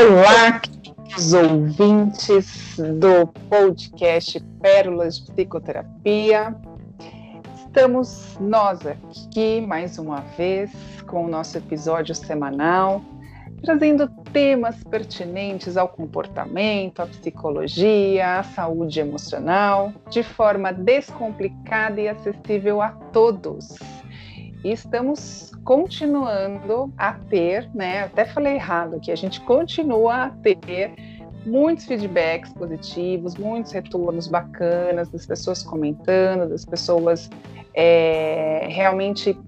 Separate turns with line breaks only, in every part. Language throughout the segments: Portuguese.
Olá, queridos ouvintes do podcast Pérolas de Psicoterapia. Estamos nós aqui mais uma vez com o nosso episódio semanal, trazendo temas pertinentes ao comportamento, à psicologia, à saúde emocional, de forma descomplicada e acessível a todos. E estamos continuando a ter, né? Até falei errado aqui, a gente continua a ter muitos feedbacks positivos, muitos retornos bacanas das pessoas comentando, das pessoas é, realmente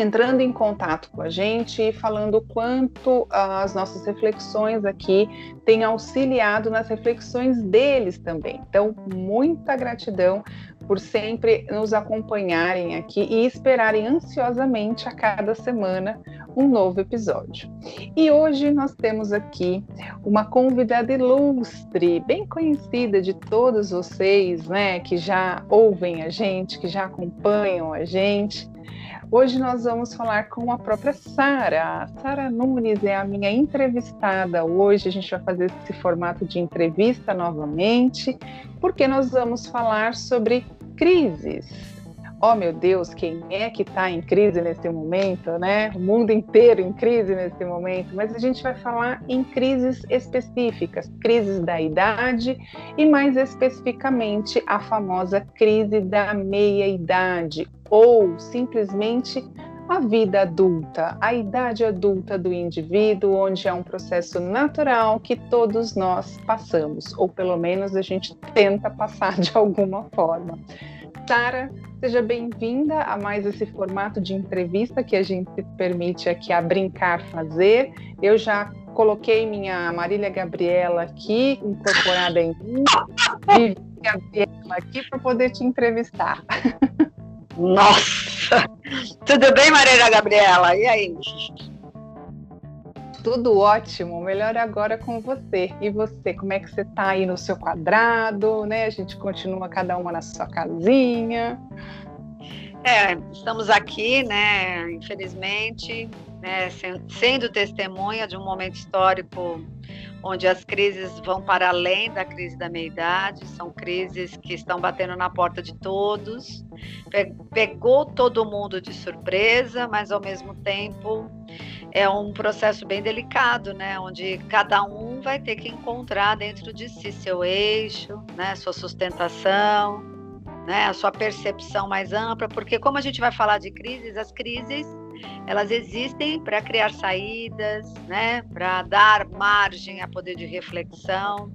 entrando em contato com a gente e falando quanto as nossas reflexões aqui têm auxiliado nas reflexões deles também. Então, muita gratidão por sempre nos acompanharem aqui e esperarem ansiosamente a cada semana um novo episódio. E hoje nós temos aqui uma convidada ilustre, bem conhecida de todos vocês, né, que já ouvem a gente, que já acompanham a gente. Hoje nós vamos falar com a própria Sara. Sara Nunes é a minha entrevistada hoje. A gente vai fazer esse formato de entrevista novamente, porque nós vamos falar sobre crises. Oh meu Deus, quem é que está em crise nesse momento, né? O mundo inteiro em crise nesse momento, mas a gente vai falar em crises específicas, crises da idade e mais especificamente a famosa crise da meia-idade ou simplesmente a vida adulta, a idade adulta do indivíduo, onde é um processo natural que todos nós passamos, ou pelo menos a gente tenta passar de alguma forma. Sara, seja bem-vinda a mais esse formato de entrevista que a gente permite aqui a brincar fazer. Eu já coloquei minha Marília Gabriela aqui, incorporada em mim, Vivi Gabriela aqui para poder te entrevistar.
Nossa! Tudo bem, Marília Gabriela? E aí?
Tudo ótimo, melhor agora com você. E você, como é que você está aí no seu quadrado, né? A gente continua cada uma na sua casinha.
É, estamos aqui, né, infelizmente, né, sendo testemunha de um momento histórico onde as crises vão para além da crise da meia-idade, são crises que estão batendo na porta de todos. Pegou todo mundo de surpresa, mas ao mesmo tempo é um processo bem delicado, né? Onde cada um vai ter que encontrar dentro de si seu eixo, né? Sua sustentação, né? A sua percepção mais ampla, porque como a gente vai falar de crises, as crises elas existem para criar saídas, né? Para dar margem a poder de reflexão.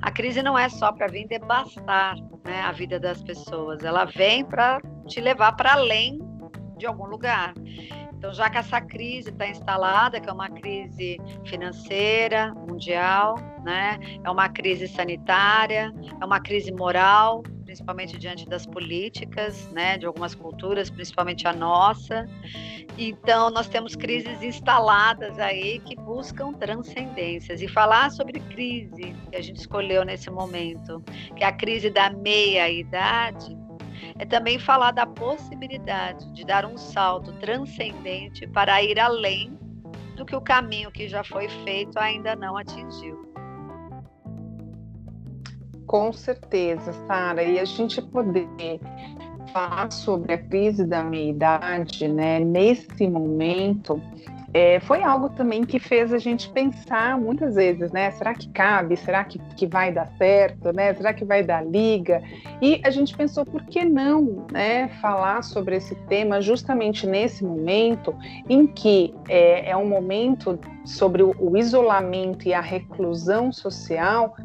A crise não é só para vir devastar né, a vida das pessoas, ela vem para te levar para além de algum lugar. Então, já que essa crise está instalada, que é uma crise financeira, mundial, né? é uma crise sanitária, é uma crise moral, principalmente diante das políticas, né? de algumas culturas, principalmente a nossa. Então, nós temos crises instaladas aí que buscam transcendências. E falar sobre crise, que a gente escolheu nesse momento, que é a crise da meia-idade, é também falar da possibilidade de dar um salto transcendente para ir além do que o caminho que já foi feito ainda não atingiu.
Com certeza, Sara, e a gente poder falar sobre a crise da meia-idade, né, nesse momento, é, foi algo também que fez a gente pensar muitas vezes, né? Será que cabe? Será que, que vai dar certo? Né? Será que vai dar liga? E a gente pensou, por que não né, falar sobre esse tema justamente nesse momento em que é, é um momento sobre o, o isolamento e a reclusão social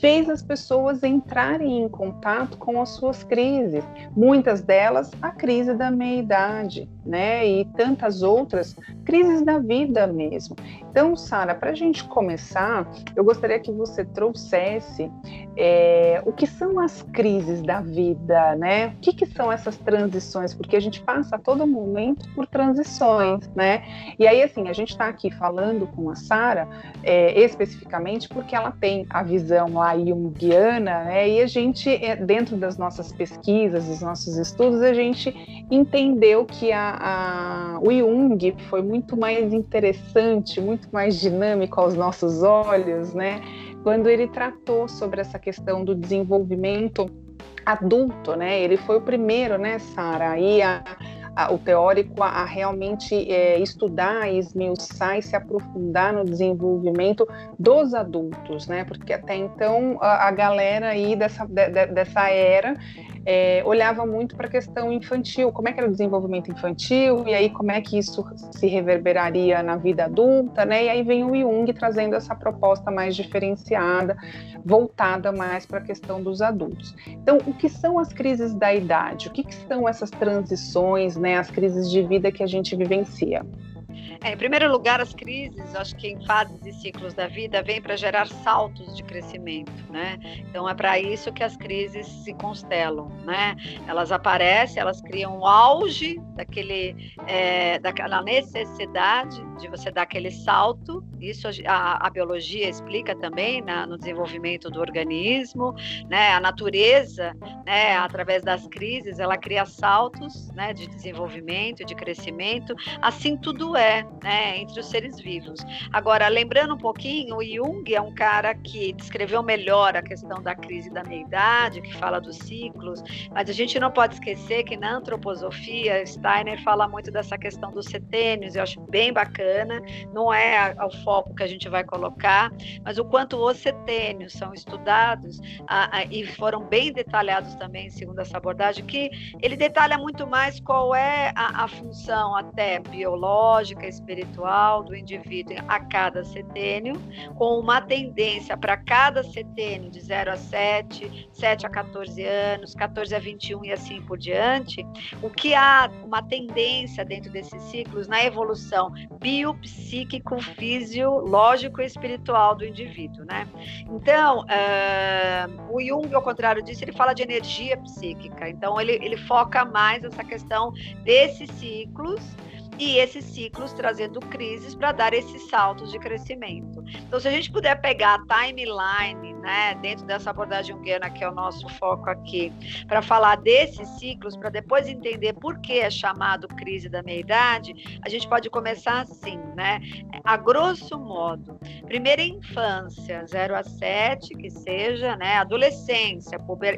fez as pessoas entrarem em contato com as suas crises, muitas delas a crise da meia-idade, né? E tantas outras crises da vida mesmo. Então, Sara, para a gente começar, eu gostaria que você trouxesse é, o que são as crises da vida, né? O que, que são essas transições? Porque a gente passa a todo momento por transições, né? E aí, assim, a gente está aqui falando com a Sara é, especificamente porque ela tem a visão lá junguiana, né? E a gente, é, dentro das nossas pesquisas, dos nossos estudos, a gente entendeu que a, a, o Jung foi muito mais interessante, muito mais dinâmico aos nossos olhos, né? Quando ele tratou sobre essa questão do desenvolvimento adulto, né? Ele foi o primeiro, né, Sara, a, a, o teórico a, a realmente é, estudar, esmiuçar e se aprofundar no desenvolvimento dos adultos, né? Porque até então a, a galera aí dessa, de, de, dessa era é, olhava muito para a questão infantil, como é que era o desenvolvimento infantil, e aí como é que isso se reverberaria na vida adulta, né? E aí vem o Jung trazendo essa proposta mais diferenciada, voltada mais para a questão dos adultos. Então, o que são as crises da idade? O que, que são essas transições, né? As crises de vida que a gente vivencia?
É, em primeiro lugar, as crises, acho que em fases e ciclos da vida, vêm para gerar saltos de crescimento, né? Então é para isso que as crises se constelam, né? Elas aparecem, elas criam o auge daquele, é, daquela necessidade de você dar aquele salto. Isso a, a biologia explica também na, no desenvolvimento do organismo, né? A natureza, né? Através das crises, ela cria saltos, né? De desenvolvimento, de crescimento. Assim tudo é né, entre os seres vivos. Agora, lembrando um pouquinho, o Jung é um cara que descreveu melhor a questão da crise da meia-idade, que fala dos ciclos, mas a gente não pode esquecer que na antroposofia, Steiner fala muito dessa questão dos setênios, eu acho bem bacana, não é o foco que a gente vai colocar, mas o quanto os setênios são estudados a, a, e foram bem detalhados também, segundo essa abordagem, que ele detalha muito mais qual é a, a função até biológica, espiritual do indivíduo a cada setênio, com uma tendência para cada setênio de 0 a 7, 7 a 14 anos, 14 a 21 e assim por diante, o que há uma tendência dentro desses ciclos na evolução biopsíquico, fisiológico e espiritual do indivíduo, né? Então, uh, o Jung, ao contrário disso, ele fala de energia psíquica. Então, ele, ele foca mais essa questão desses ciclos e esses ciclos trazendo crises para dar esses saltos de crescimento. Então, se a gente puder pegar a timeline, né, dentro dessa abordagem junguiana, que é o nosso foco aqui, para falar desses ciclos, para depois entender por que é chamado crise da meia-idade, a gente pode começar assim, né? A grosso modo, primeira infância, 0 a 7, que seja, né, adolescência, puber,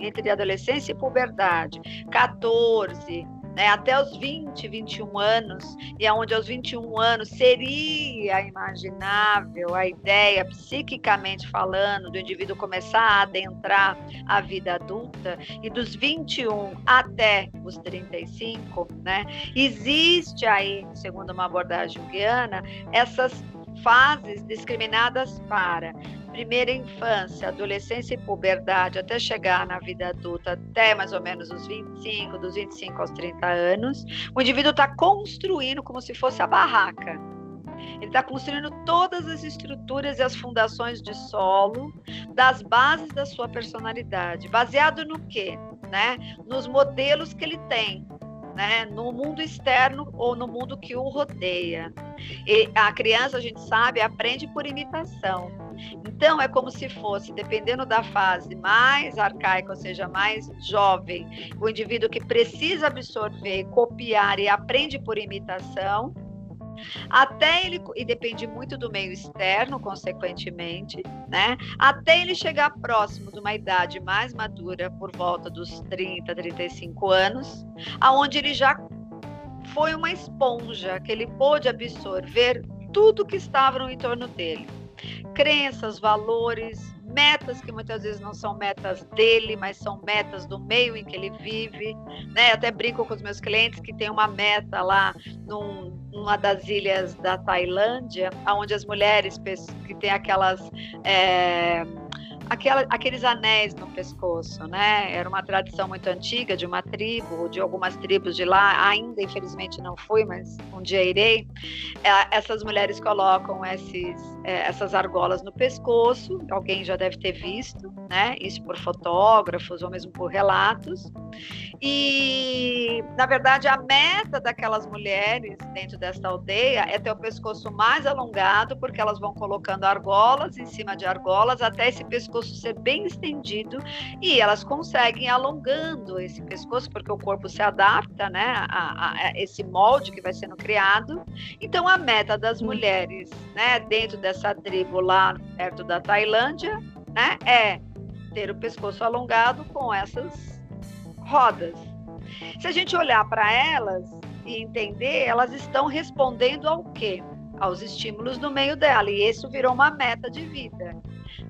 entre adolescência e puberdade, 14, né, até os 20, 21 anos, e aonde aos 21 anos seria imaginável a ideia, psiquicamente falando, do indivíduo começar a adentrar a vida adulta, e dos 21 até os 35, né, existe aí, segundo uma abordagem guiana, essas fases discriminadas para primeira infância, adolescência e puberdade, até chegar na vida adulta, até mais ou menos os 25, dos 25 aos 30 anos, o indivíduo está construindo como se fosse a barraca. Ele está construindo todas as estruturas e as fundações de solo das bases da sua personalidade. Baseado no quê? Né? Nos modelos que ele tem né, no mundo externo ou no mundo que o rodeia. E a criança, a gente sabe, aprende por imitação. Então, é como se fosse, dependendo da fase mais arcaica, ou seja, mais jovem, o indivíduo que precisa absorver, copiar e aprende por imitação, até ele e depende muito do meio externo, consequentemente, né? Até ele chegar próximo de uma idade mais madura, por volta dos 30, 35 anos, aonde ele já foi uma esponja que ele pôde absorver tudo que estava no entorno dele. Crenças, valores, metas que muitas vezes não são metas dele, mas são metas do meio em que ele vive. Né? Até brinco com os meus clientes que tem uma meta lá num, numa das ilhas da Tailândia, onde as mulheres que têm aquelas. É, aquela, aqueles anéis no pescoço, né? Era uma tradição muito antiga de uma tribo, de algumas tribos de lá. Ainda, infelizmente, não fui, mas um dia irei. É, essas mulheres colocam esses é, essas argolas no pescoço, alguém já deve ter visto, né? Isso por fotógrafos ou mesmo por relatos. E, na verdade, a meta daquelas mulheres dentro desta aldeia é ter o pescoço mais alongado, porque elas vão colocando argolas em cima de argolas até esse pescoço ser bem estendido e elas conseguem alongando esse pescoço, porque o corpo se adapta, né, a, a, esse molde que vai sendo criado. Então, a meta das mulheres, né, dentro dessa tribo lá perto da Tailândia, né, é ter o pescoço alongado com essas rodas. Se a gente olhar para elas e entender, elas estão respondendo ao quê? Aos estímulos no meio dela. E isso virou uma meta de vida.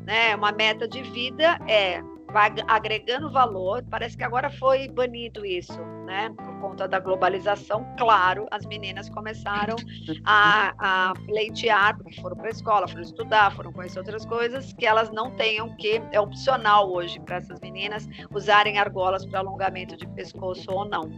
Né? Uma meta de vida é vai agregando valor. Parece que agora foi banido isso, né? Por conta da globalização, claro, as meninas começaram a, a leitear, porque foram para a escola, foram estudar, foram conhecer outras coisas, que elas não tenham que, é opcional hoje para essas meninas usarem argolas para alongamento de pescoço ou não.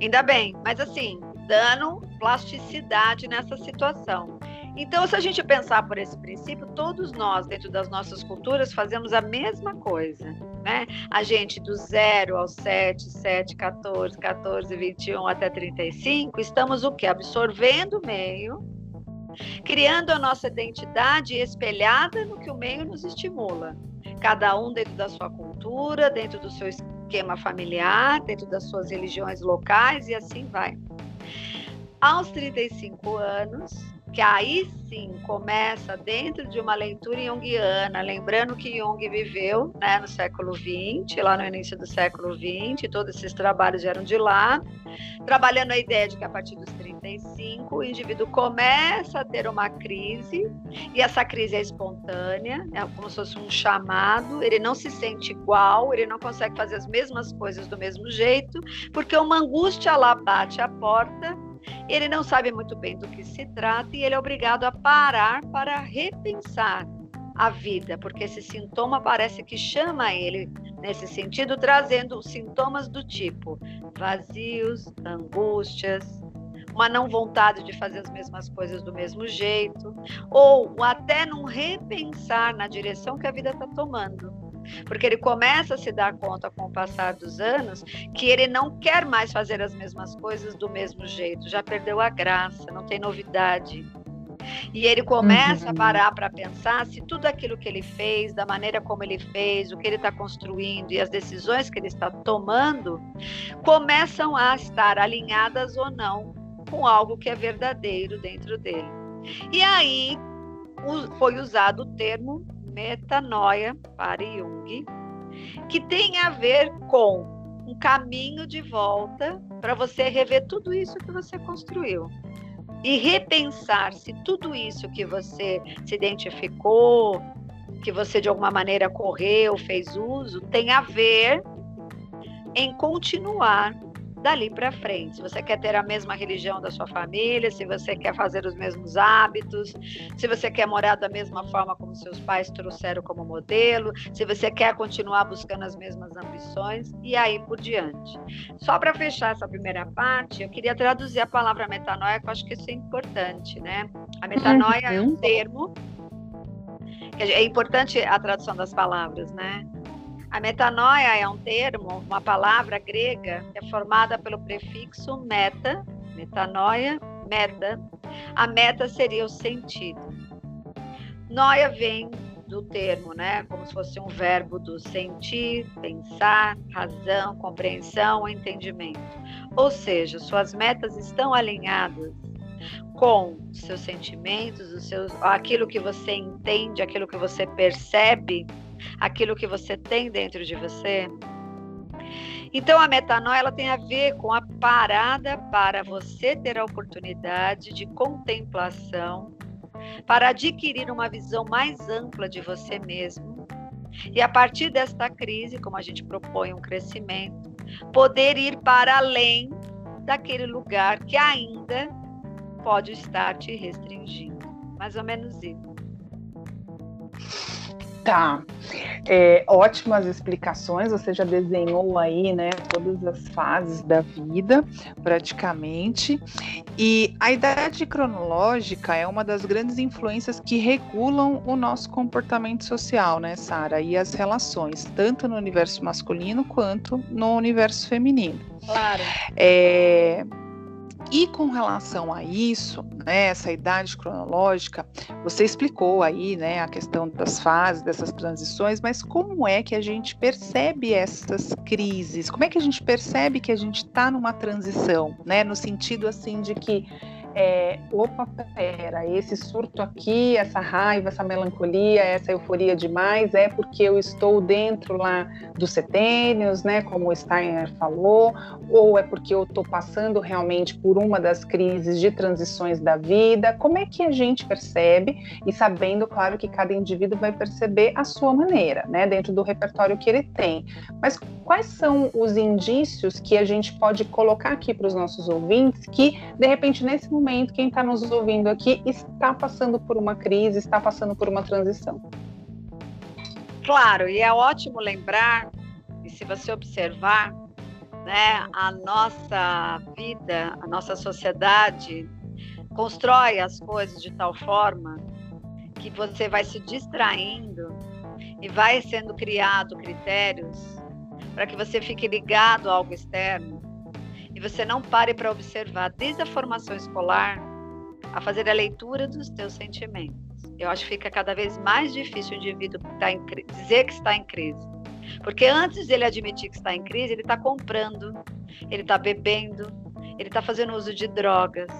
Ainda bem, mas assim, dando plasticidade nessa situação. Então, se a gente pensar por esse princípio, todos nós, dentro das nossas culturas, fazemos a mesma coisa, né? A gente do 0 ao 7, 7, 14, 14, 21 até 35, estamos o que? Absorvendo o meio, criando a nossa identidade espelhada no que o meio nos estimula. Cada um dentro da sua cultura, dentro do seu esquema familiar, dentro das suas religiões locais e assim vai. Aos 35 anos, que aí sim começa dentro de uma leitura junguiana, lembrando que Jung viveu né, no século XX, lá no início do século XX, todos esses trabalhos eram de lá, trabalhando a ideia de que a partir dos 35 o indivíduo começa a ter uma crise, e essa crise é espontânea, é como se fosse um chamado, ele não se sente igual, ele não consegue fazer as mesmas coisas do mesmo jeito, porque uma angústia lá bate a porta ele não sabe muito bem do que se trata e ele é obrigado a parar para repensar a vida, porque esse sintoma parece que chama ele nesse sentido, trazendo sintomas do tipo vazios, angústias, uma não vontade de fazer as mesmas coisas do mesmo jeito, ou até num repensar na direção que a vida está tomando porque ele começa a se dar conta com o passar dos anos que ele não quer mais fazer as mesmas coisas do mesmo jeito, já perdeu a graça, não tem novidade. E ele começa uhum. a parar para pensar se tudo aquilo que ele fez, da maneira como ele fez, o que ele está construindo e as decisões que ele está tomando, começam a estar alinhadas ou não com algo que é verdadeiro dentro dele. E aí foi usado o termo metanoia para Jung, que tem a ver com um caminho de volta para você rever tudo isso que você construiu. E repensar se tudo isso que você se identificou, que você de alguma maneira correu, fez uso, tem a ver em continuar dali para frente. Se você quer ter a mesma religião da sua família, se você quer fazer os mesmos hábitos, se você quer morar da mesma forma como seus pais trouxeram como modelo, se você quer continuar buscando as mesmas ambições e aí por diante. Só para fechar essa primeira parte, eu queria traduzir a palavra metanoia, que eu acho que isso é importante, né? A metanoia é um uhum. termo é importante a tradução das palavras, né? A metanoia é um termo, uma palavra grega é formada pelo prefixo meta, metanoia, meta. A meta seria o sentido. Noia vem do termo, né? Como se fosse um verbo do sentir, pensar, razão, compreensão, entendimento. Ou seja, suas metas estão alinhadas com seus sentimentos, os seus, aquilo que você entende, aquilo que você percebe aquilo que você tem dentro de você. Então a metanoia ela tem a ver com a parada para você ter a oportunidade de contemplação, para adquirir uma visão mais ampla de você mesmo. E a partir desta crise, como a gente propõe um crescimento, poder ir para além daquele lugar que ainda pode estar te restringindo. Mais ou menos isso.
Tá. É, ótimas explicações. Você já desenhou aí, né, todas as fases da vida, praticamente. E a idade cronológica é uma das grandes influências que regulam o nosso comportamento social, né, Sara? E as relações, tanto no universo masculino quanto no universo feminino.
Claro.
É, e com relação a isso, né, essa idade cronológica, você explicou aí, né, a questão das fases, dessas transições, mas como é que a gente percebe essas crises? Como é que a gente percebe que a gente está numa transição, né, no sentido assim de que é, opa, pera, esse surto aqui, essa raiva, essa melancolia, essa euforia demais, é porque eu estou dentro lá dos setênios, né, como o Steiner falou, ou é porque eu estou passando realmente por uma das crises de transições da vida? Como é que a gente percebe? E sabendo, claro, que cada indivíduo vai perceber a sua maneira, né, dentro do repertório que ele tem. Mas quais são os indícios que a gente pode colocar aqui para os nossos ouvintes que, de repente, nesse momento, quem está nos ouvindo aqui está passando por uma crise, está passando por uma transição.
Claro, e é ótimo lembrar, e se você observar, né, a nossa vida, a nossa sociedade constrói as coisas de tal forma que você vai se distraindo e vai sendo criado critérios para que você fique ligado a algo externo e você não pare para observar desde a formação escolar a fazer a leitura dos teus sentimentos. Eu acho que fica cada vez mais difícil o indivíduo tá em, dizer que está em crise. Porque antes de ele admitir que está em crise, ele está comprando, ele está bebendo, ele está fazendo uso de drogas,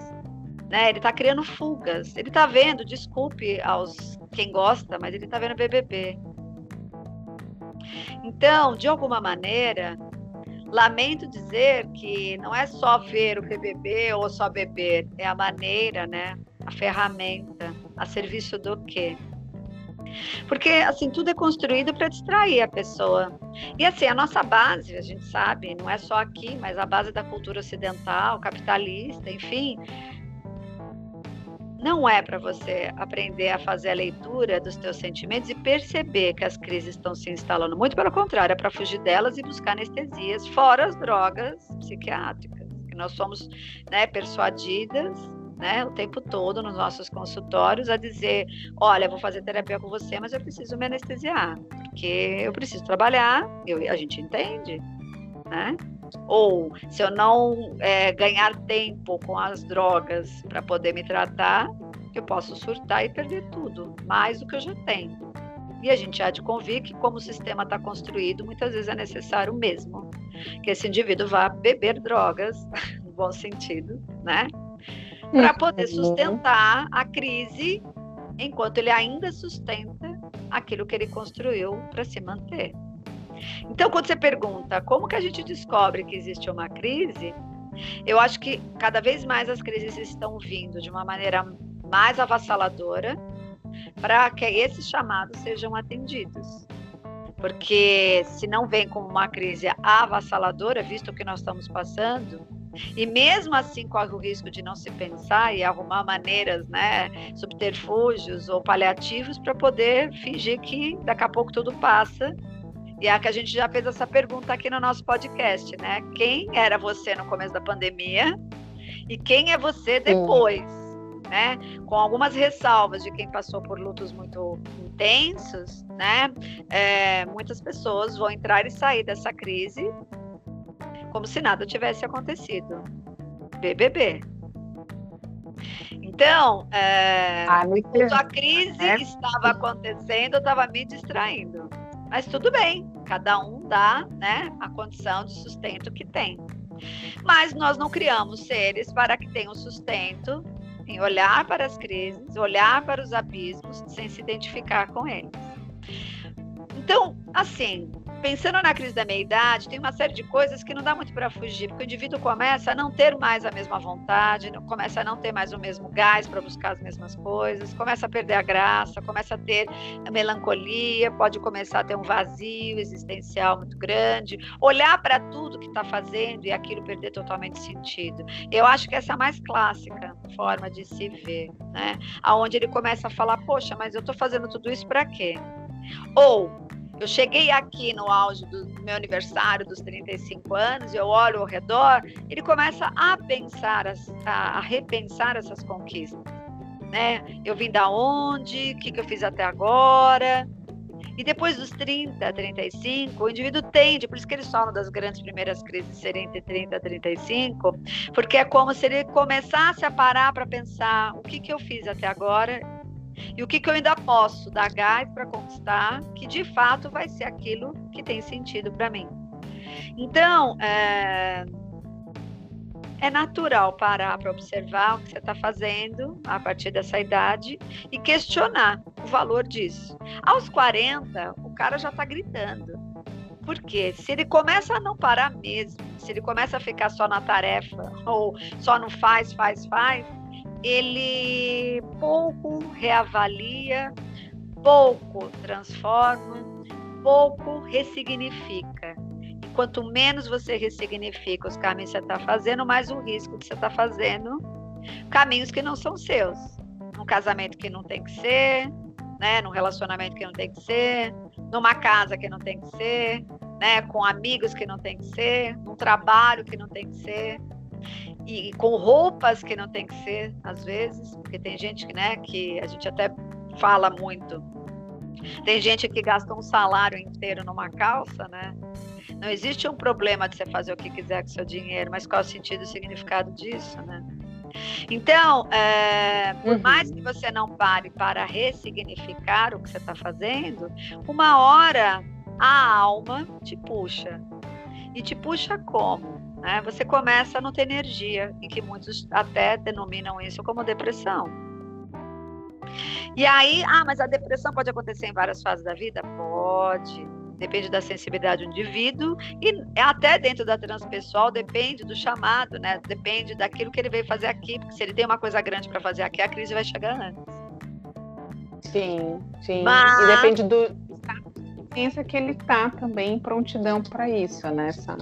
né? ele está criando fugas, ele está vendo, desculpe aos quem gosta, mas ele está vendo BBB. Então, de alguma maneira, Lamento dizer que não é só ver o BBB ou só beber, é a maneira, né? A ferramenta, a serviço do quê? Porque assim, tudo é construído para distrair a pessoa. E assim, a nossa base, a gente sabe, não é só aqui, mas a base da cultura ocidental, capitalista, enfim, não é para você aprender a fazer a leitura dos teus sentimentos e perceber que as crises estão se instalando. Muito pelo contrário, é para fugir delas e buscar anestesias, fora as drogas psiquiátricas, que nós somos né, persuadidas né, o tempo todo nos nossos consultórios a dizer, olha, vou fazer terapia com você, mas eu preciso me anestesiar, porque eu preciso trabalhar, eu, a gente entende, né? Ou se eu não é, ganhar tempo com as drogas para poder me tratar, eu posso surtar e perder tudo, mais do que eu já tenho. E a gente há de convir que, como o sistema está construído, muitas vezes é necessário mesmo que esse indivíduo vá beber drogas, no bom sentido, né? Para poder uhum. sustentar a crise enquanto ele ainda sustenta aquilo que ele construiu para se manter. Então, quando você pergunta como que a gente descobre que existe uma crise, eu acho que cada vez mais as crises estão vindo de uma maneira mais avassaladora para que esses chamados sejam atendidos. Porque se não vem como uma crise avassaladora, visto o que nós estamos passando, e mesmo assim corre o risco de não se pensar e arrumar maneiras, né, subterfúgios ou paliativos para poder fingir que daqui a pouco tudo passa e é que a gente já fez essa pergunta aqui no nosso podcast, né? Quem era você no começo da pandemia e quem é você depois? Né? Com algumas ressalvas de quem passou por lutos muito intensos, né? É, muitas pessoas vão entrar e sair dessa crise como se nada tivesse acontecido. BBB. Então, é, ah, a crise é. estava acontecendo, eu estava me distraindo. Mas tudo bem, cada um dá né, a condição de sustento que tem. Mas nós não criamos seres para que tenham sustento em olhar para as crises, olhar para os abismos, sem se identificar com eles. Então, assim, pensando na crise da meia-idade, tem uma série de coisas que não dá muito para fugir, porque o indivíduo começa a não ter mais a mesma vontade, começa a não ter mais o mesmo gás para buscar as mesmas coisas, começa a perder a graça, começa a ter melancolia, pode começar a ter um vazio existencial muito grande, olhar para tudo que está fazendo e aquilo perder totalmente sentido. Eu acho que essa é a mais clássica forma de se ver, né? Aonde ele começa a falar, poxa, mas eu estou fazendo tudo isso para quê? Ou eu cheguei aqui no auge do meu aniversário dos 35 anos, eu olho ao redor, ele começa a pensar, a, a repensar essas conquistas. Né? Eu vim da onde? O que, que eu fiz até agora? E depois dos 30, 35, o indivíduo tende, por isso que eles falam das grandes primeiras crises serem entre 30 e 35, porque é como se ele começasse a parar para pensar o que, que eu fiz até agora e o que, que eu ainda posso dar gás para conquistar, que de fato vai ser aquilo que tem sentido para mim. Então, é, é natural parar para observar o que você está fazendo a partir dessa idade e questionar o valor disso. Aos 40, o cara já está gritando. Porque se ele começa a não parar mesmo, se ele começa a ficar só na tarefa ou só não faz, faz, faz, ele pouco reavalia, pouco transforma, pouco ressignifica. E quanto menos você ressignifica os caminhos que você está fazendo, mais o risco que você está fazendo caminhos que não são seus. Num casamento que não tem que ser, né? num relacionamento que não tem que ser, numa casa que não tem que ser, né? com amigos que não tem que ser, num trabalho que não tem que ser e com roupas que não tem que ser, às vezes, porque tem gente que, né, que a gente até fala muito. Tem gente que gasta um salário inteiro numa calça, né? Não existe um problema de você fazer o que quiser com seu dinheiro, mas qual é o sentido e o significado disso, né? Então, é, por uhum. mais que você não pare para ressignificar o que você está fazendo, uma hora a alma te puxa. E te puxa como? Né, você começa a não ter energia, e que muitos até denominam isso como depressão. E aí, ah, mas a depressão pode acontecer em várias fases da vida? Pode. Depende da sensibilidade do indivíduo e até dentro da transpessoal depende do chamado, né? Depende daquilo que ele veio fazer aqui, porque se ele tem uma coisa grande para fazer aqui, a crise vai chegar antes.
Sim, sim. Mas... E depende do pensa que ele tá também em prontidão para isso, né, Sara?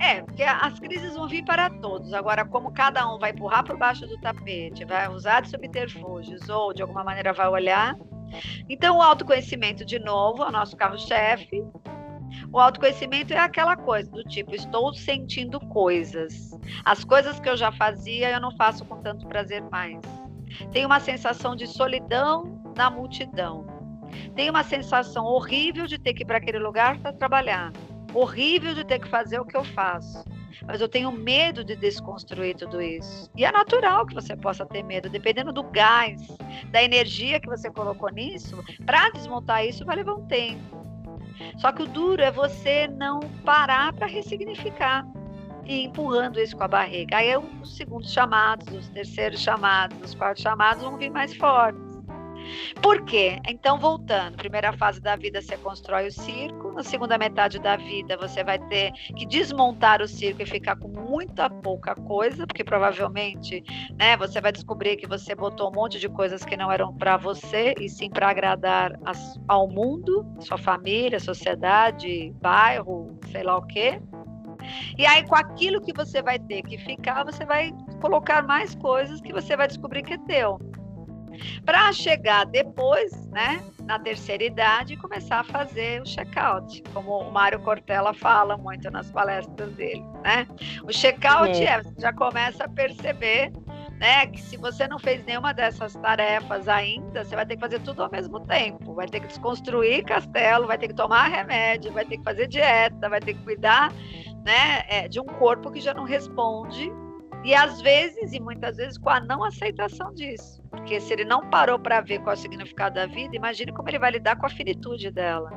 É, porque as crises vão vir para todos. Agora, como cada um vai empurrar por baixo do tapete, vai usar de subterfúgios ou de alguma maneira vai olhar. Então, o autoconhecimento, de novo, é o nosso carro-chefe. O autoconhecimento é aquela coisa do tipo, estou sentindo coisas. As coisas que eu já fazia, eu não faço com tanto prazer mais. Tem uma sensação de solidão na multidão. Tem uma sensação horrível de ter que ir para aquele lugar para trabalhar horrível de ter que fazer o que eu faço. Mas eu tenho medo de desconstruir tudo isso. E é natural que você possa ter medo, dependendo do gás, da energia que você colocou nisso. Para desmontar isso vai levar um tempo. Só que o duro é você não parar para ressignificar e empurrando isso com a barriga. Aí é os segundos chamados, os terceiros chamados, os quartos chamados vão vir mais fortes. Por quê? Então, voltando, primeira fase da vida você constrói o circo, na segunda metade da vida você vai ter que desmontar o circo e ficar com muita pouca coisa, porque provavelmente, né, você vai descobrir que você botou um monte de coisas que não eram para você e sim para agradar as, ao mundo, sua família, sociedade, bairro, sei lá o quê. E aí, com aquilo que você vai ter que ficar, você vai colocar mais coisas que você vai descobrir que é teu para chegar depois, né, na terceira idade, e começar a fazer o check-out, como o Mário Cortella fala muito nas palestras dele, né? O check-out é, você já começa a perceber né, que se você não fez nenhuma dessas tarefas ainda, você vai ter que fazer tudo ao mesmo tempo. Vai ter que desconstruir castelo, vai ter que tomar remédio, vai ter que fazer dieta, vai ter que cuidar né, é, de um corpo que já não responde e às vezes, e muitas vezes, com a não aceitação disso. Porque se ele não parou para ver qual é o significado da vida, imagine como ele vai lidar com a finitude dela.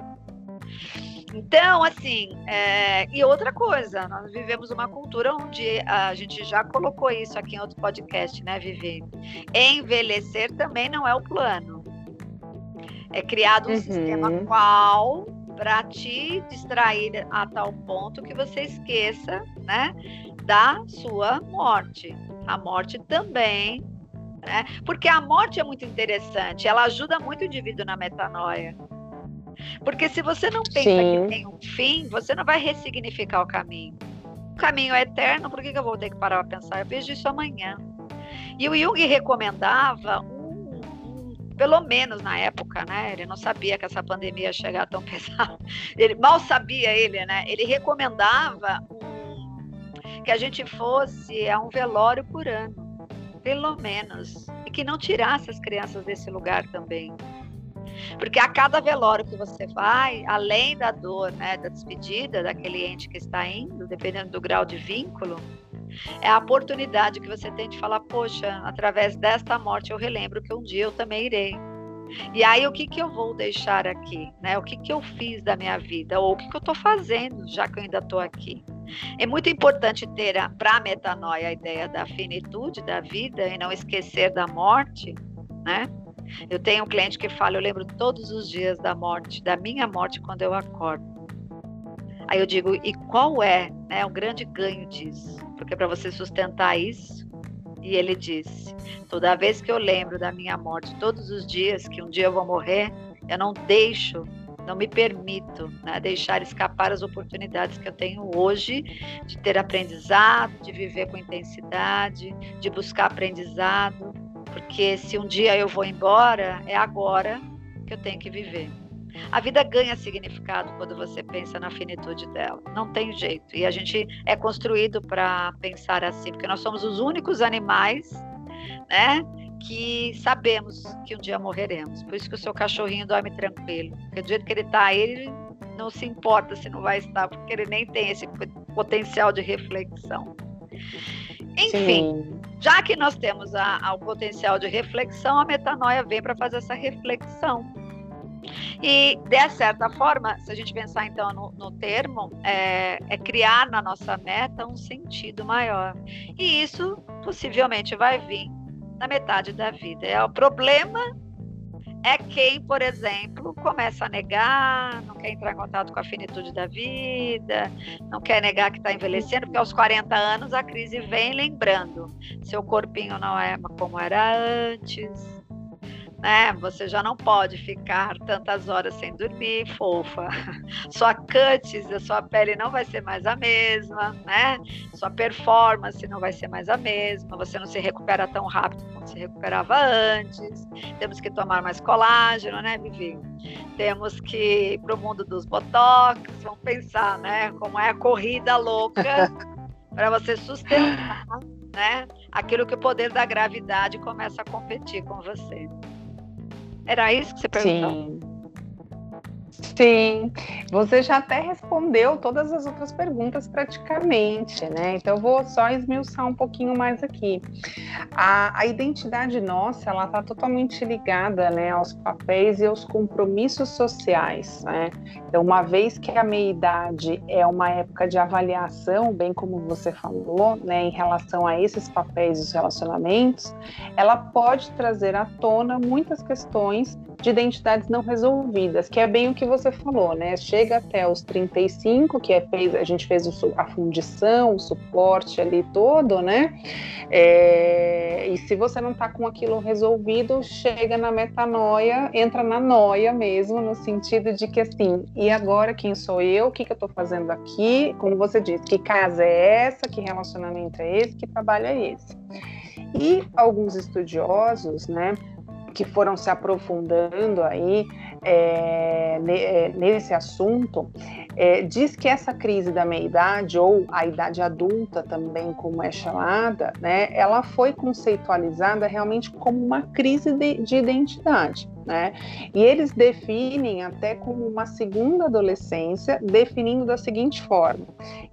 Então, assim, é... e outra coisa, nós vivemos uma cultura onde a gente já colocou isso aqui em outro podcast, né, Vivi? Envelhecer também não é o plano. É criado um uhum. sistema qual para te distrair a tal ponto que você esqueça, né, da sua morte. A morte também, né? Porque a morte é muito interessante, ela ajuda muito o indivíduo na metanoia. Porque se você não pensa Sim. que tem um fim, você não vai ressignificar o caminho. O caminho é eterno, por que, eu vou ter que parar para pensar? Eu vejo isso amanhã. E o Jung recomendava um, um pelo menos na época, né? Ele não sabia que essa pandemia ia chegar tão pesada. Ele mal sabia ele, né? Ele recomendava um, que a gente fosse a um velório por ano, pelo menos, e que não tirasse as crianças desse lugar também. Porque a cada velório que você vai, além da dor, né, da despedida daquele ente que está indo, dependendo do grau de vínculo, é a oportunidade que você tem de falar, poxa, através desta morte eu relembro que um dia eu também irei. E aí, o que, que eu vou deixar aqui? Né? O que, que eu fiz da minha vida? Ou o que, que eu estou fazendo, já que eu ainda estou aqui? É muito importante ter para a metanoia a ideia da finitude da vida e não esquecer da morte, né? Eu tenho um cliente que fala, eu lembro todos os dias da morte, da minha morte quando eu acordo. Aí eu digo, e qual é né, o grande ganho disso? Porque para você sustentar isso, e ele disse: toda vez que eu lembro da minha morte, todos os dias que um dia eu vou morrer, eu não deixo, não me permito né, deixar escapar as oportunidades que eu tenho hoje de ter aprendizado, de viver com intensidade, de buscar aprendizado, porque se um dia eu vou embora, é agora que eu tenho que viver. A vida ganha significado quando você pensa na finitude dela. Não tem jeito. E a gente é construído para pensar assim, porque nós somos os únicos animais, né? Que sabemos que um dia morreremos. Por isso que o seu cachorrinho dorme tranquilo. Porque do jeito que ele está, ele não se importa se não vai estar, porque ele nem tem esse potencial de reflexão. Enfim, Sim. já que nós temos a, a, o potencial de reflexão, a metanoia vem para fazer essa reflexão e, de certa forma, se a gente pensar então no, no termo, é, é, criar na nossa meta um sentido maior. E isso possivelmente vai vir na metade da vida. É o problema é quem, por exemplo, começa a negar, não quer entrar em contato com a finitude da vida, não quer negar que está envelhecendo, porque aos 40 anos a crise vem lembrando. Seu corpinho não é como era antes, né? Você já não pode ficar tantas horas sem dormir, fofa. Sua cutis, a sua pele não vai ser mais a mesma, né? Sua performance não vai ser mais a mesma. Você não se recupera tão rápido como se recuperava antes. Temos que tomar mais colágeno, né, Vivi? Temos que ir para o mundo dos botox. Vamos pensar, né? Como é a corrida louca para você sustentar, né? Aquilo que o poder da gravidade começa a competir com você. Era isso que você perguntou?
Sim. Sim, você já até respondeu todas as outras perguntas praticamente, né? Então eu vou só esmiuçar um pouquinho mais aqui. A, a identidade nossa, ela está totalmente ligada, né, aos papéis e aos compromissos sociais, né? Então, uma vez que a meia-idade é uma época de avaliação, bem como você falou, né, em relação a esses papéis e os relacionamentos, ela pode trazer à tona muitas questões de identidades não resolvidas, que é bem o que você falou, né? Chega até os 35, que é fez, a gente fez a fundição, o suporte ali todo, né? É, e se você não está com aquilo resolvido, chega na metanoia, entra na noia mesmo, no sentido de que assim, e agora quem sou eu? O que, que eu estou fazendo aqui? Como você disse, que casa é essa? Que relacionamento é esse? Que trabalho é esse? E alguns estudiosos, né? Que foram se aprofundando aí é, é, nesse assunto, é, diz que essa crise da meia-idade, ou a idade adulta também, como é chamada, né, ela foi conceitualizada realmente como uma crise de, de identidade. Né? E eles definem até como uma segunda adolescência, definindo da seguinte forma: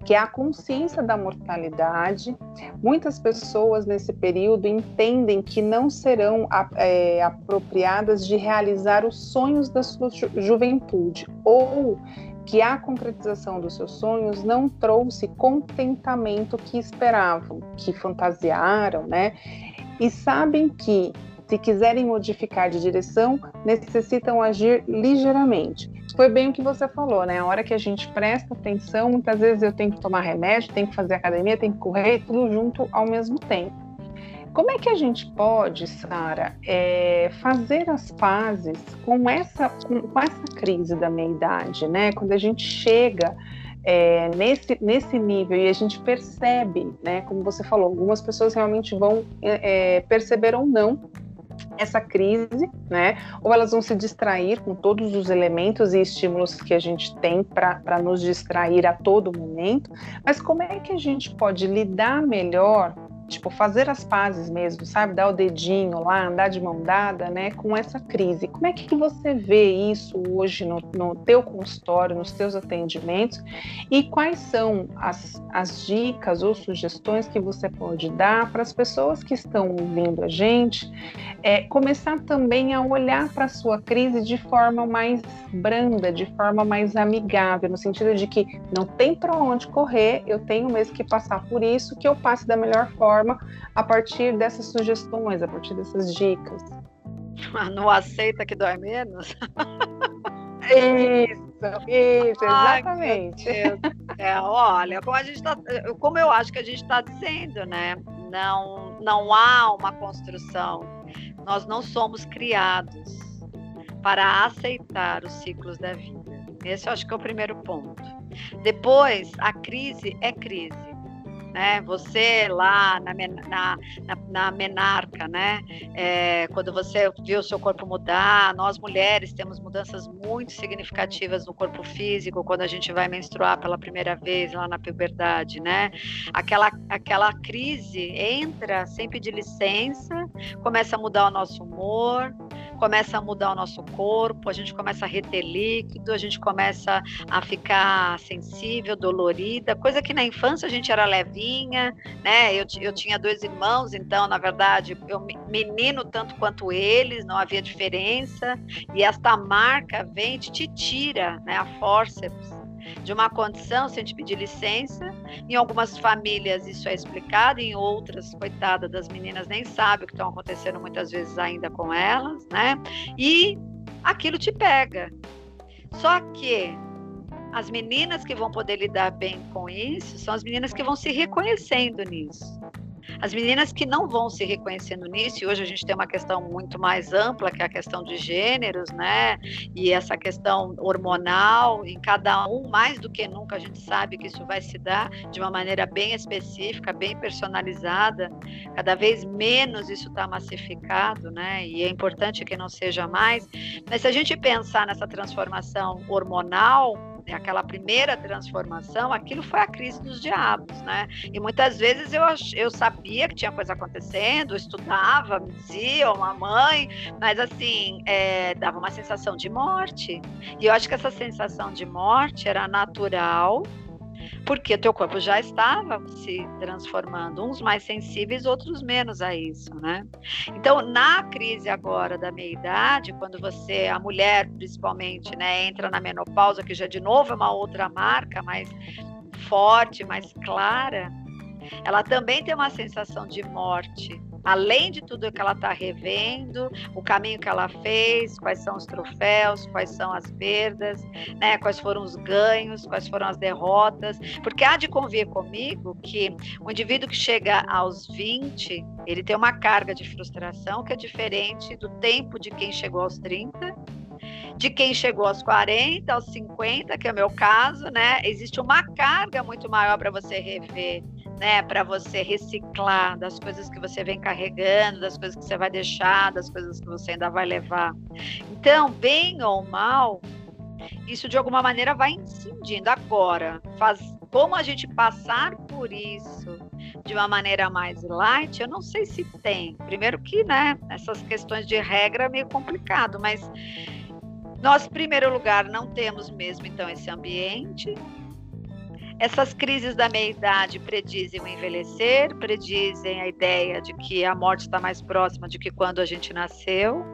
que é a consciência da mortalidade. Muitas pessoas nesse período entendem que não serão é, apropriadas de realizar os sonhos da sua ju juventude, ou que a concretização dos seus sonhos não trouxe contentamento que esperavam, que fantasiaram, né? E sabem que se quiserem modificar de direção, necessitam agir ligeiramente. Foi bem o que você falou, né? A hora que a gente presta atenção, muitas vezes eu tenho que tomar remédio, tenho que fazer academia, tenho que correr, tudo junto ao mesmo tempo. Como é que a gente pode, Sara, é, fazer as pazes com essa, com, com essa crise da meia-idade, né? Quando a gente chega é, nesse, nesse nível e a gente percebe, né? Como você falou, algumas pessoas realmente vão é, é perceber ou não essa crise, né? Ou elas vão se distrair com todos os elementos e estímulos que a gente tem para nos distrair a todo momento. Mas como é que a gente pode lidar melhor tipo, fazer as pazes mesmo, sabe? Dar o dedinho lá, andar de mão dada, né? Com essa crise. Como é que você vê isso hoje no, no teu consultório, nos teus atendimentos? E quais são as, as dicas ou sugestões que você pode dar para as pessoas que estão ouvindo a gente é, começar também a olhar para a sua crise de forma mais branda, de forma mais amigável, no sentido de que não tem para onde correr, eu tenho mesmo que passar por isso, que eu passe da melhor forma forma a partir dessas sugestões, a partir dessas dicas.
Não aceita que dói menos?
Isso, isso, exatamente.
Ai, é, olha, como, a gente tá, como eu acho que a gente está dizendo, né? Não, não há uma construção. Nós não somos criados para aceitar os ciclos da vida. Esse eu acho que é o primeiro ponto. Depois, a crise é crise né? Você lá na, na, na, na menarca, né? É, quando você viu o seu corpo mudar, nós mulheres temos mudanças muito significativas no corpo físico quando a gente vai menstruar pela primeira vez lá na puberdade, né? Aquela, aquela crise entra sem pedir licença, começa a mudar o nosso humor, começa a mudar o nosso corpo, a gente começa a reter líquido, a gente começa a ficar sensível, dolorida, coisa que na infância a gente era levinha, né? Eu, eu tinha dois irmãos, então, na verdade, eu menino tanto quanto eles, não havia diferença, e esta marca vem te tira, né, a forceps de uma condição sem te pedir licença. Em algumas famílias isso é explicado, em outras, coitada das meninas, nem sabe o que estão acontecendo muitas vezes ainda com elas, né? E aquilo te pega. Só que as meninas que vão poder lidar bem com isso são as meninas que vão se reconhecendo nisso. As meninas que não vão se reconhecendo nisso, e hoje a gente tem uma questão muito mais ampla, que é a questão de gêneros, né? E essa questão hormonal, em cada um, mais do que nunca, a gente sabe que isso vai se dar de uma maneira bem específica, bem personalizada. Cada vez menos isso está massificado, né? E é importante que não seja mais. Mas se a gente pensar nessa transformação hormonal, aquela primeira transformação, aquilo foi a crise dos diabos, né? E muitas vezes eu, eu sabia que tinha coisa acontecendo, estudava, me dizia, uma mãe, mas assim, é, dava uma sensação de morte. E eu acho que essa sensação de morte era natural, porque teu corpo já estava se transformando, uns mais sensíveis, outros menos a isso, né? Então, na crise agora da meia-idade, quando você, a mulher principalmente, né, entra na menopausa, que já de novo é uma outra marca mais forte, mais clara, ela também tem uma sensação de morte, além de tudo que ela está revendo, o caminho que ela fez, quais são os troféus, quais são as perdas, né, quais foram os ganhos, quais foram as derrotas, porque há de convir comigo que o indivíduo que chega aos 20, ele tem uma carga de frustração que é diferente do tempo de quem chegou aos 30 de quem chegou aos 40, aos 50, que é o meu caso, né? Existe uma carga muito maior para você rever né, para você reciclar das coisas que você vem carregando, das coisas que você vai deixar, das coisas que você ainda vai levar. Então, bem ou mal, isso de alguma maneira vai incidindo. Agora, faz, como a gente passar por isso de uma maneira mais light, eu não sei se tem. Primeiro que, né, essas questões de regra é meio complicado, mas nós, em primeiro lugar, não temos mesmo então esse ambiente, essas crises da meia-idade predizem o envelhecer, predizem a ideia de que a morte está mais próxima de que quando a gente nasceu.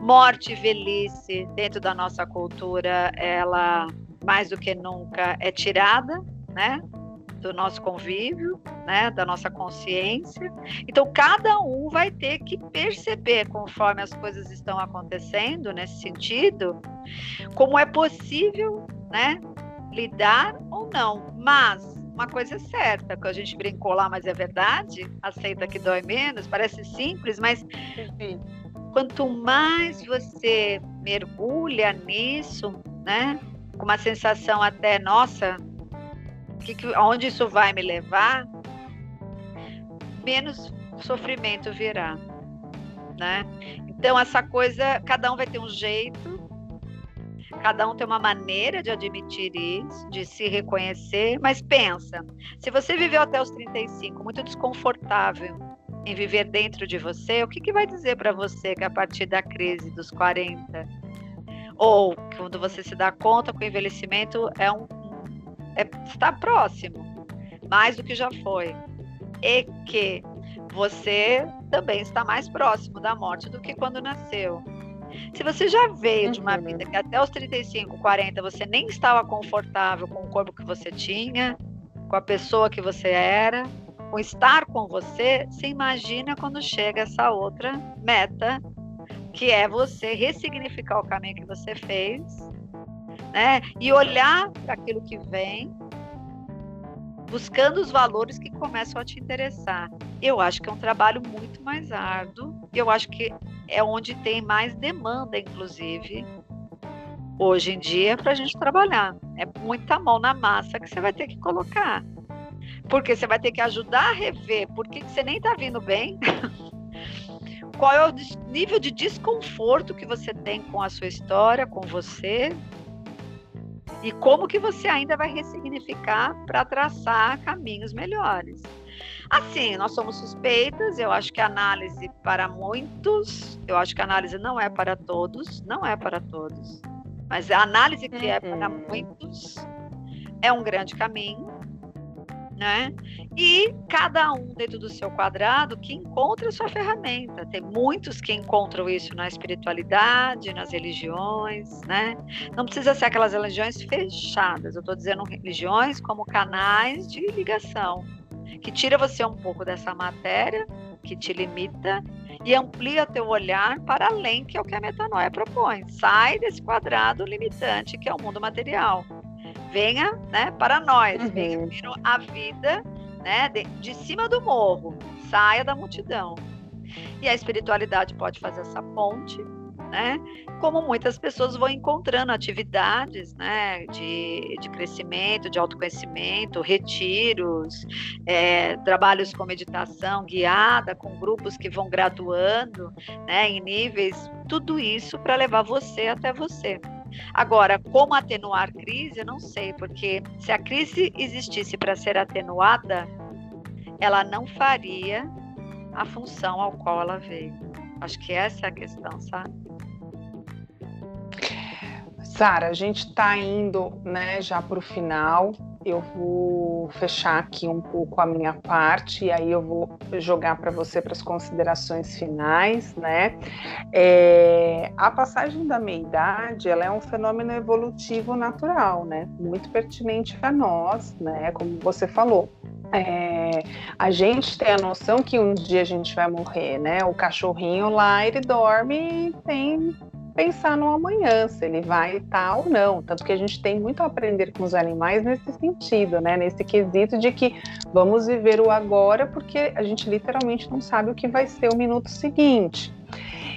Morte e velhice, dentro da nossa cultura, ela mais do que nunca é tirada, né? do nosso convívio, né, da nossa consciência. Então, cada um vai ter que perceber, conforme as coisas estão acontecendo nesse sentido, como é possível, né, lidar não. Mas uma coisa é certa, que a gente brincou lá, mas é verdade, aceita que dói menos, parece simples, mas quanto mais você mergulha nisso, né, com uma sensação até, nossa, que, que, aonde isso vai me levar, menos sofrimento virá. né? Então essa coisa, cada um vai ter um jeito, cada um tem uma maneira de admitir isso, de se reconhecer, mas pensa, se você viveu até os 35 muito desconfortável em viver dentro de você, o que, que vai dizer para você que a partir da crise dos 40 ou quando você se dá conta que o envelhecimento é um é, está próximo, mais do que já foi, e que você também está mais próximo da morte do que quando nasceu. Se você já veio de uma uhum. vida que até os 35, 40 você nem estava confortável com o corpo que você tinha, com a pessoa que você era, com estar com você, se imagina quando chega essa outra meta, que é você ressignificar o caminho que você fez, né? E olhar para aquilo que vem buscando os valores que começam a te interessar. Eu acho que é um trabalho muito mais árduo, eu acho que é onde tem mais demanda, inclusive, hoje em dia, para a gente trabalhar. É muita mão na massa que você vai ter que colocar. Porque você vai ter que ajudar a rever por que você nem está vindo bem. Qual é o nível de desconforto que você tem com a sua história, com você, e como que você ainda vai ressignificar para traçar caminhos melhores. Assim, nós somos suspeitas, eu acho que a análise para muitos, eu acho que a análise não é para todos, não é para todos, mas a análise que é para uhum. muitos é um grande caminho né? E cada um dentro do seu quadrado que encontra a sua ferramenta. Tem muitos que encontram isso na espiritualidade, nas religiões, né? Não precisa ser aquelas religiões fechadas. Eu estou dizendo religiões como canais de ligação, que tira você um pouco dessa matéria que te limita e amplia teu olhar para além que é o que a metanoia propõe. Sai desse quadrado limitante que é o mundo material venha né, para nós, uhum. venha a vida né, de, de cima do morro, saia da multidão. E a espiritualidade pode fazer essa ponte, né? Como muitas pessoas vão encontrando atividades, né? De, de crescimento, de autoconhecimento, retiros, é, trabalhos com meditação guiada, com grupos que vão graduando, né? Em níveis, tudo isso para levar você até você. Agora, como atenuar crise, eu não sei, porque se a crise existisse para ser atenuada, ela não faria a função ao qual ela veio. Acho que essa é a questão, sabe?
Sara, a gente está indo né, já para o final eu vou fechar aqui um pouco a minha parte e aí eu vou jogar para você para as considerações finais, né? É, a passagem da meia-idade, ela é um fenômeno evolutivo natural, né? Muito pertinente para nós, né? Como você falou. É, a gente tem a noção que um dia a gente vai morrer, né? O cachorrinho lá, ele dorme e tem pensar no amanhã, se ele vai estar ou não. Tanto que a gente tem muito a aprender com os animais nesse sentido, né? Nesse quesito de que vamos viver o agora, porque a gente literalmente não sabe o que vai ser o minuto seguinte.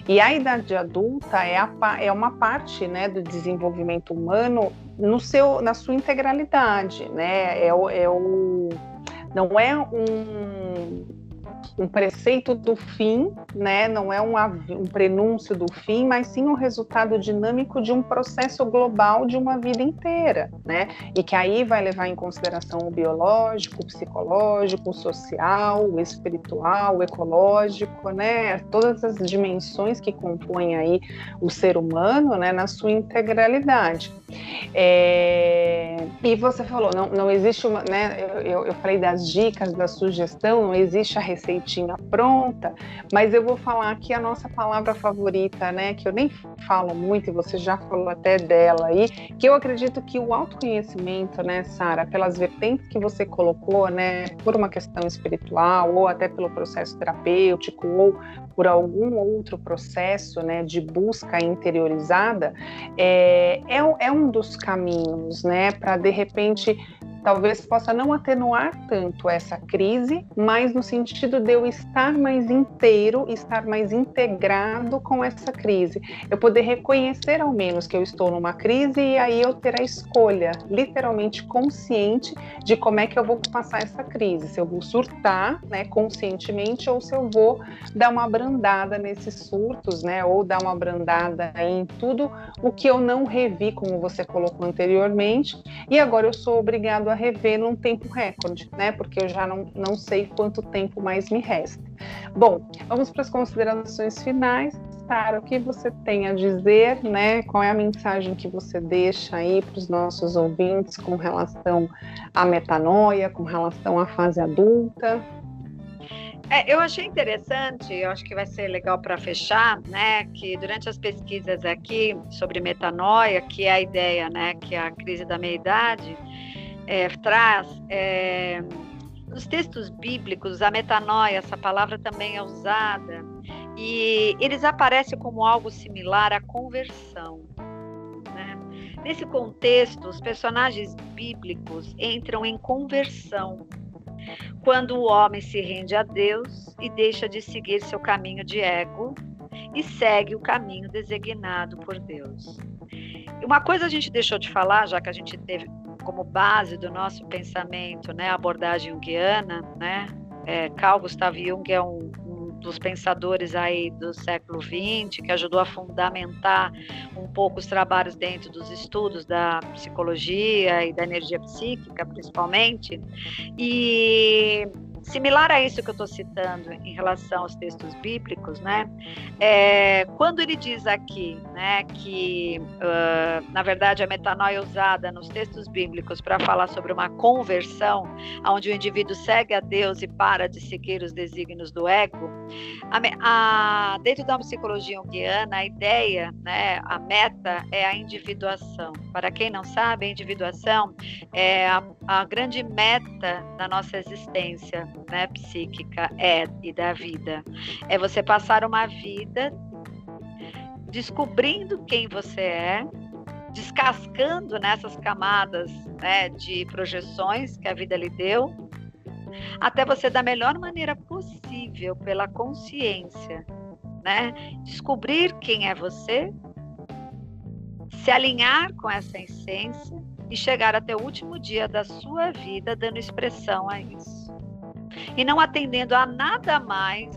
E a idade adulta é, a, é uma parte né, do desenvolvimento humano no seu, na sua integralidade, né? É o, é o, não é um um preceito do fim, né? Não é um, um prenúncio do fim, mas sim um resultado dinâmico de um processo global de uma vida inteira, né? E que aí vai levar em consideração o biológico, o psicológico, o social, o espiritual, o ecológico, né? Todas as dimensões que compõem aí o ser humano, né? Na sua integralidade. É... E você falou, não, não existe uma, né? Eu, eu falei das dicas, da sugestão, não existe a receita receitinha pronta, mas eu vou falar aqui a nossa palavra favorita, né? Que eu nem falo muito e você já falou até dela aí, que eu acredito que o autoconhecimento, né, Sara, pelas vertentes que você colocou, né, por uma questão espiritual ou até pelo processo terapêutico ou por algum outro processo, né, de busca interiorizada, é, é, é um dos caminhos, né, para de repente talvez possa não atenuar tanto essa crise, mas no sentido de eu estar mais inteiro, estar mais integrado com essa crise. Eu poder reconhecer ao menos que eu estou numa crise e aí eu ter a escolha, literalmente consciente, de como é que eu vou passar essa crise. Se eu vou surtar, né, conscientemente, ou se eu vou dar uma abrandada nesses surtos, né, ou dar uma abrandada em tudo o que eu não revi, como você colocou anteriormente, e agora eu sou obrigado a rever num tempo recorde, né? Porque eu já não, não sei quanto tempo mais me resta. Bom, vamos para as considerações finais. Sara, o que você tem a dizer, né? Qual é a mensagem que você deixa aí para os nossos ouvintes com relação à metanoia, com relação à fase adulta?
É, eu achei interessante, eu acho que vai ser legal para fechar, né, que durante as pesquisas aqui sobre metanoia, que é a ideia, né, que a crise da meia-idade é, traz, é, nos textos bíblicos, a metanoia, essa palavra também é usada, e eles aparecem como algo similar à conversão. Né? Nesse contexto, os personagens bíblicos entram em conversão quando o homem se rende a Deus e deixa de seguir seu caminho de ego e segue o caminho designado por Deus. Uma coisa a gente deixou de falar, já que a gente teve como base do nosso pensamento, né, a abordagem junguiana, né? É, Carl Gustav Jung é um, dos pensadores aí do século XX, que ajudou a fundamentar um pouco os trabalhos dentro dos estudos da psicologia e da energia psíquica, principalmente. E Similar a isso que eu estou citando em relação aos textos bíblicos, né? É, quando ele diz aqui, né, que uh, na verdade a metanoia é usada nos textos bíblicos para falar sobre uma conversão, onde o indivíduo segue a Deus e para de seguir os desígnios do ego, a, a, dentro da psicologia junguiana, a ideia, né, a meta é a individuação. Para quem não sabe, a individuação é a, a grande meta da nossa existência né, psíquica é e da vida. É você passar uma vida descobrindo quem você é, descascando nessas camadas né, de projeções que a vida lhe deu, até você da melhor maneira possível, pela consciência, né, descobrir quem é você, se alinhar com essa essência e chegar até o último dia da sua vida dando expressão a isso e não atendendo a nada mais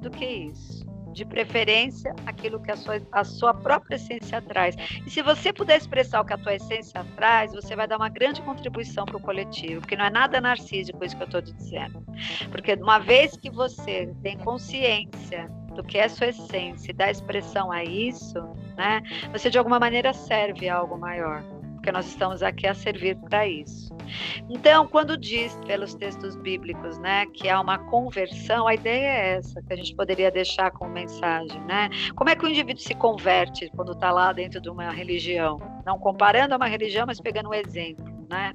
do que isso. De preferência, aquilo que a sua, a sua própria essência traz. E se você puder expressar o que a tua essência traz, você vai dar uma grande contribuição para o coletivo, porque não é nada narcísico isso que eu estou te dizendo. Porque uma vez que você tem consciência do que é sua essência e dá expressão a isso, né, você de alguma maneira serve a algo maior porque nós estamos aqui a servir para isso. Então, quando diz pelos textos bíblicos, né, que há uma conversão, a ideia é essa que a gente poderia deixar como mensagem, né? Como é que o indivíduo se converte quando está lá dentro de uma religião? Não comparando a uma religião, mas pegando um exemplo, né?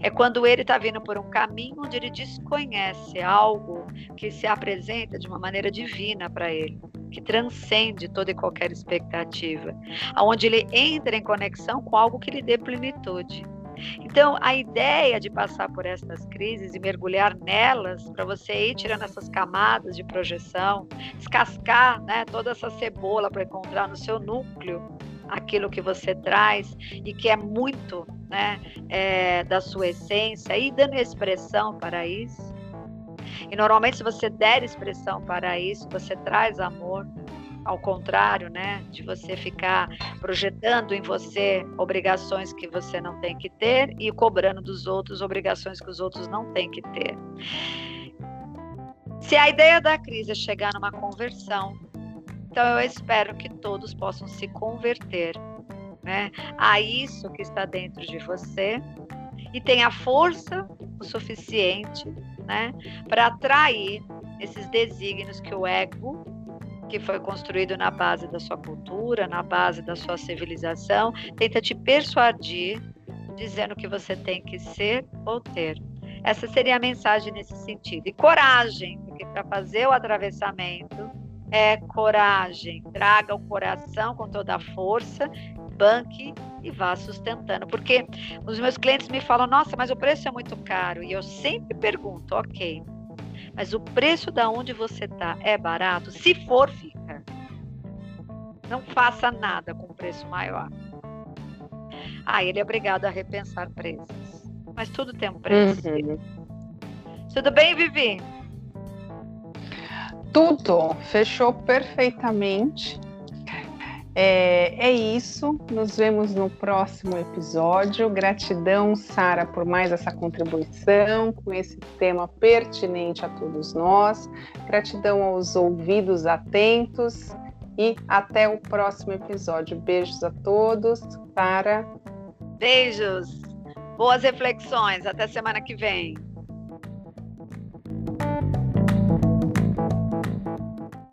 É quando ele está vindo por um caminho onde ele desconhece algo que se apresenta de uma maneira divina para ele, que transcende toda e qualquer expectativa, aonde ele entra em conexão com algo que lhe dê plenitude. Então, a ideia de passar por essas crises e mergulhar nelas, para você ir tirando essas camadas de projeção, descascar né, toda essa cebola para encontrar no seu núcleo aquilo que você traz e que é muito né, é, da sua essência e dando expressão para isso. E normalmente, se você der expressão para isso, você traz amor, ao contrário, né, de você ficar projetando em você obrigações que você não tem que ter e cobrando dos outros obrigações que os outros não têm que ter. Se a ideia da crise é chegar numa conversão, então eu espero que todos possam se converter né, a isso que está dentro de você e tenha força o suficiente né, para atrair esses desígnios que o ego, que foi construído na base da sua cultura, na base da sua civilização, tenta te persuadir dizendo que você tem que ser ou ter. Essa seria a mensagem nesse sentido. E coragem, porque para fazer o atravessamento é coragem, traga o coração com toda a força banque e vá sustentando. Porque os meus clientes me falam, nossa, mas o preço é muito caro. E eu sempre pergunto, ok, mas o preço da onde você está é barato? Se for, fica. Não faça nada com preço maior. Ah, ele é obrigado a repensar preços. Mas tudo tem um preço. Uhum. Tudo bem, Vivi?
Tudo. Fechou perfeitamente. É, é, isso. Nos vemos no próximo episódio. Gratidão, Sara, por mais essa contribuição com esse tema pertinente a todos nós. Gratidão aos ouvidos atentos e até o próximo episódio. Beijos a todos. Sara.
Beijos. Boas reflexões. Até semana que vem.